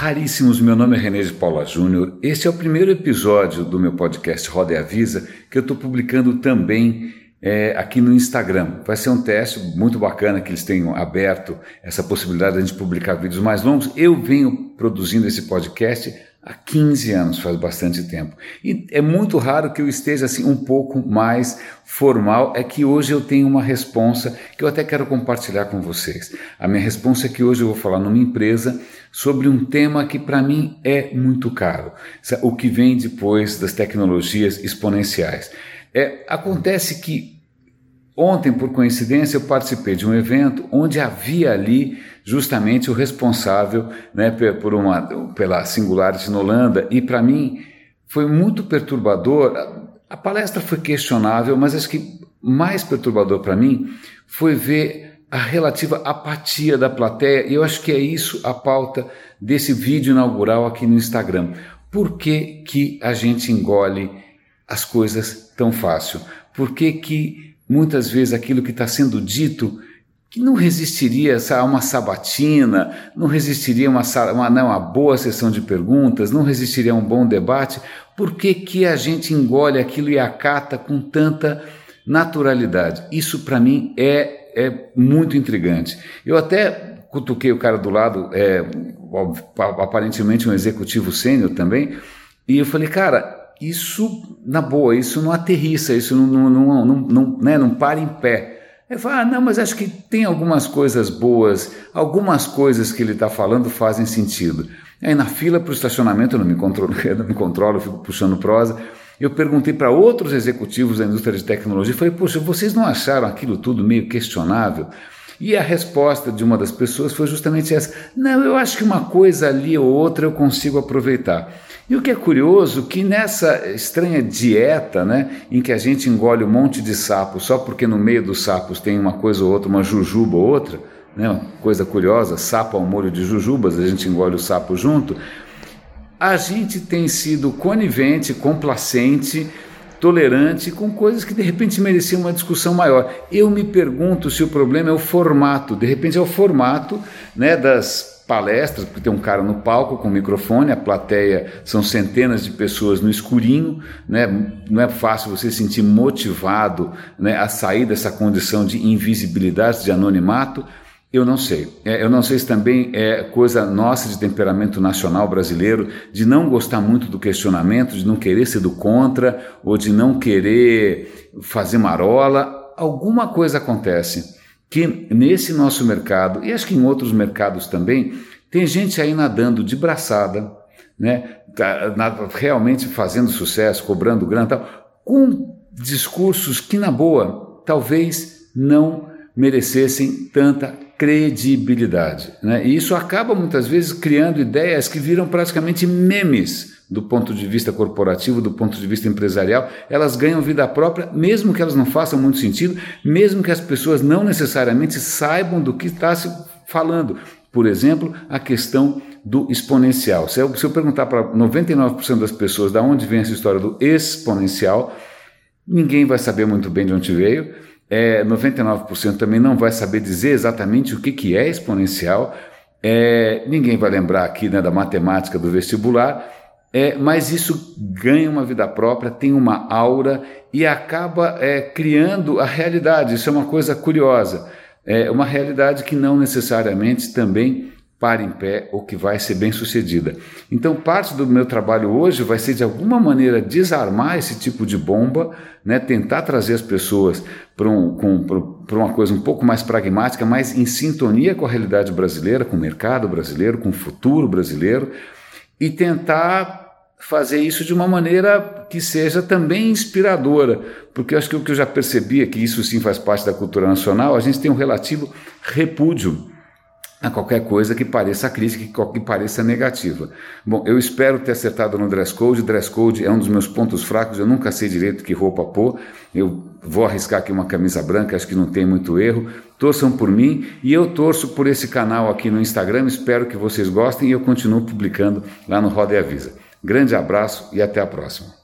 raríssimos, meu nome é René de Paula Júnior. Este é o primeiro episódio do meu podcast Roda e Avisa que eu estou publicando também é, aqui no Instagram. Vai ser um teste muito bacana que eles tenham aberto essa possibilidade de a gente publicar vídeos mais longos. Eu venho produzindo esse podcast há 15 anos, faz bastante tempo. E é muito raro que eu esteja assim um pouco mais formal, é que hoje eu tenho uma responsa que eu até quero compartilhar com vocês. A minha responsa é que hoje eu vou falar numa empresa sobre um tema que para mim é muito caro, o que vem depois das tecnologias exponenciais. É, acontece que Ontem, por coincidência, eu participei de um evento onde havia ali justamente o responsável né, por uma, pela Singularity na Holanda, e para mim foi muito perturbador. A palestra foi questionável, mas acho que mais perturbador para mim foi ver a relativa apatia da plateia, e eu acho que é isso a pauta desse vídeo inaugural aqui no Instagram. Por que, que a gente engole as coisas tão fácil? Por que, que muitas vezes aquilo que está sendo dito que não resistiria a uma sabatina, não resistiria a uma, uma, não, uma boa sessão de perguntas, não resistiria a um bom debate, por que, que a gente engole aquilo e acata com tanta naturalidade? Isso para mim é, é muito intrigante. Eu até cutuquei o cara do lado, é, aparentemente um executivo sênior também, e eu falei, cara, isso, na boa, isso não aterrissa, isso não, não, não, não, não, né, não para em pé. Ele fala, ah, não, mas acho que tem algumas coisas boas, algumas coisas que ele está falando fazem sentido. Aí na fila para o estacionamento, eu não me controlo, eu não me controlo, eu fico puxando prosa. Eu perguntei para outros executivos da indústria de tecnologia, falei, poxa, vocês não acharam aquilo tudo meio questionável? E a resposta de uma das pessoas foi justamente essa: não, eu acho que uma coisa ali ou outra eu consigo aproveitar. E o que é curioso, que nessa estranha dieta, né, em que a gente engole um monte de sapo só porque no meio dos sapos tem uma coisa ou outra, uma jujuba ou outra, né, uma coisa curiosa, sapo ao molho de jujubas, a gente engole o sapo junto, a gente tem sido conivente, complacente, tolerante com coisas que de repente mereciam uma discussão maior. Eu me pergunto se o problema é o formato, de repente é o formato né, das palestras, porque tem um cara no palco com microfone, a plateia são centenas de pessoas no escurinho, né? não é fácil você se sentir motivado né, a sair dessa condição de invisibilidade, de anonimato. Eu não sei. É, eu não sei se também é coisa nossa de temperamento nacional brasileiro, de não gostar muito do questionamento, de não querer ser do contra, ou de não querer fazer marola. Alguma coisa acontece que nesse nosso mercado, e acho que em outros mercados também, tem gente aí nadando de braçada, né, tá, realmente fazendo sucesso, cobrando grana tal, com discursos que, na boa, talvez não merecessem tanta credibilidade. Né? E isso acaba muitas vezes criando ideias que viram praticamente memes do ponto de vista corporativo, do ponto de vista empresarial, elas ganham vida própria, mesmo que elas não façam muito sentido, mesmo que as pessoas não necessariamente saibam do que está se falando. Por exemplo, a questão do exponencial. Se eu, se eu perguntar para 99% das pessoas de onde vem essa história do exponencial, ninguém vai saber muito bem de onde veio. É, 99% também não vai saber dizer exatamente o que, que é exponencial. É, ninguém vai lembrar aqui né, da matemática do vestibular. É, mas isso ganha uma vida própria, tem uma aura e acaba é, criando a realidade. Isso é uma coisa curiosa. É uma realidade que não necessariamente também para em pé ou que vai ser bem sucedida. Então, parte do meu trabalho hoje vai ser de alguma maneira desarmar esse tipo de bomba, né? tentar trazer as pessoas para um, uma coisa um pouco mais pragmática, mais em sintonia com a realidade brasileira, com o mercado brasileiro, com o futuro brasileiro e tentar fazer isso de uma maneira que seja também inspiradora, porque acho que o que eu já percebi é que isso sim faz parte da cultura nacional, a gente tem um relativo repúdio a qualquer coisa que pareça crítica, que pareça negativa. Bom, eu espero ter acertado no dress code. Dress code é um dos meus pontos fracos. Eu nunca sei direito que roupa pôr. Eu vou arriscar aqui uma camisa branca, acho que não tem muito erro. Torçam por mim e eu torço por esse canal aqui no Instagram. Espero que vocês gostem e eu continuo publicando lá no Roda e Avisa. Grande abraço e até a próxima.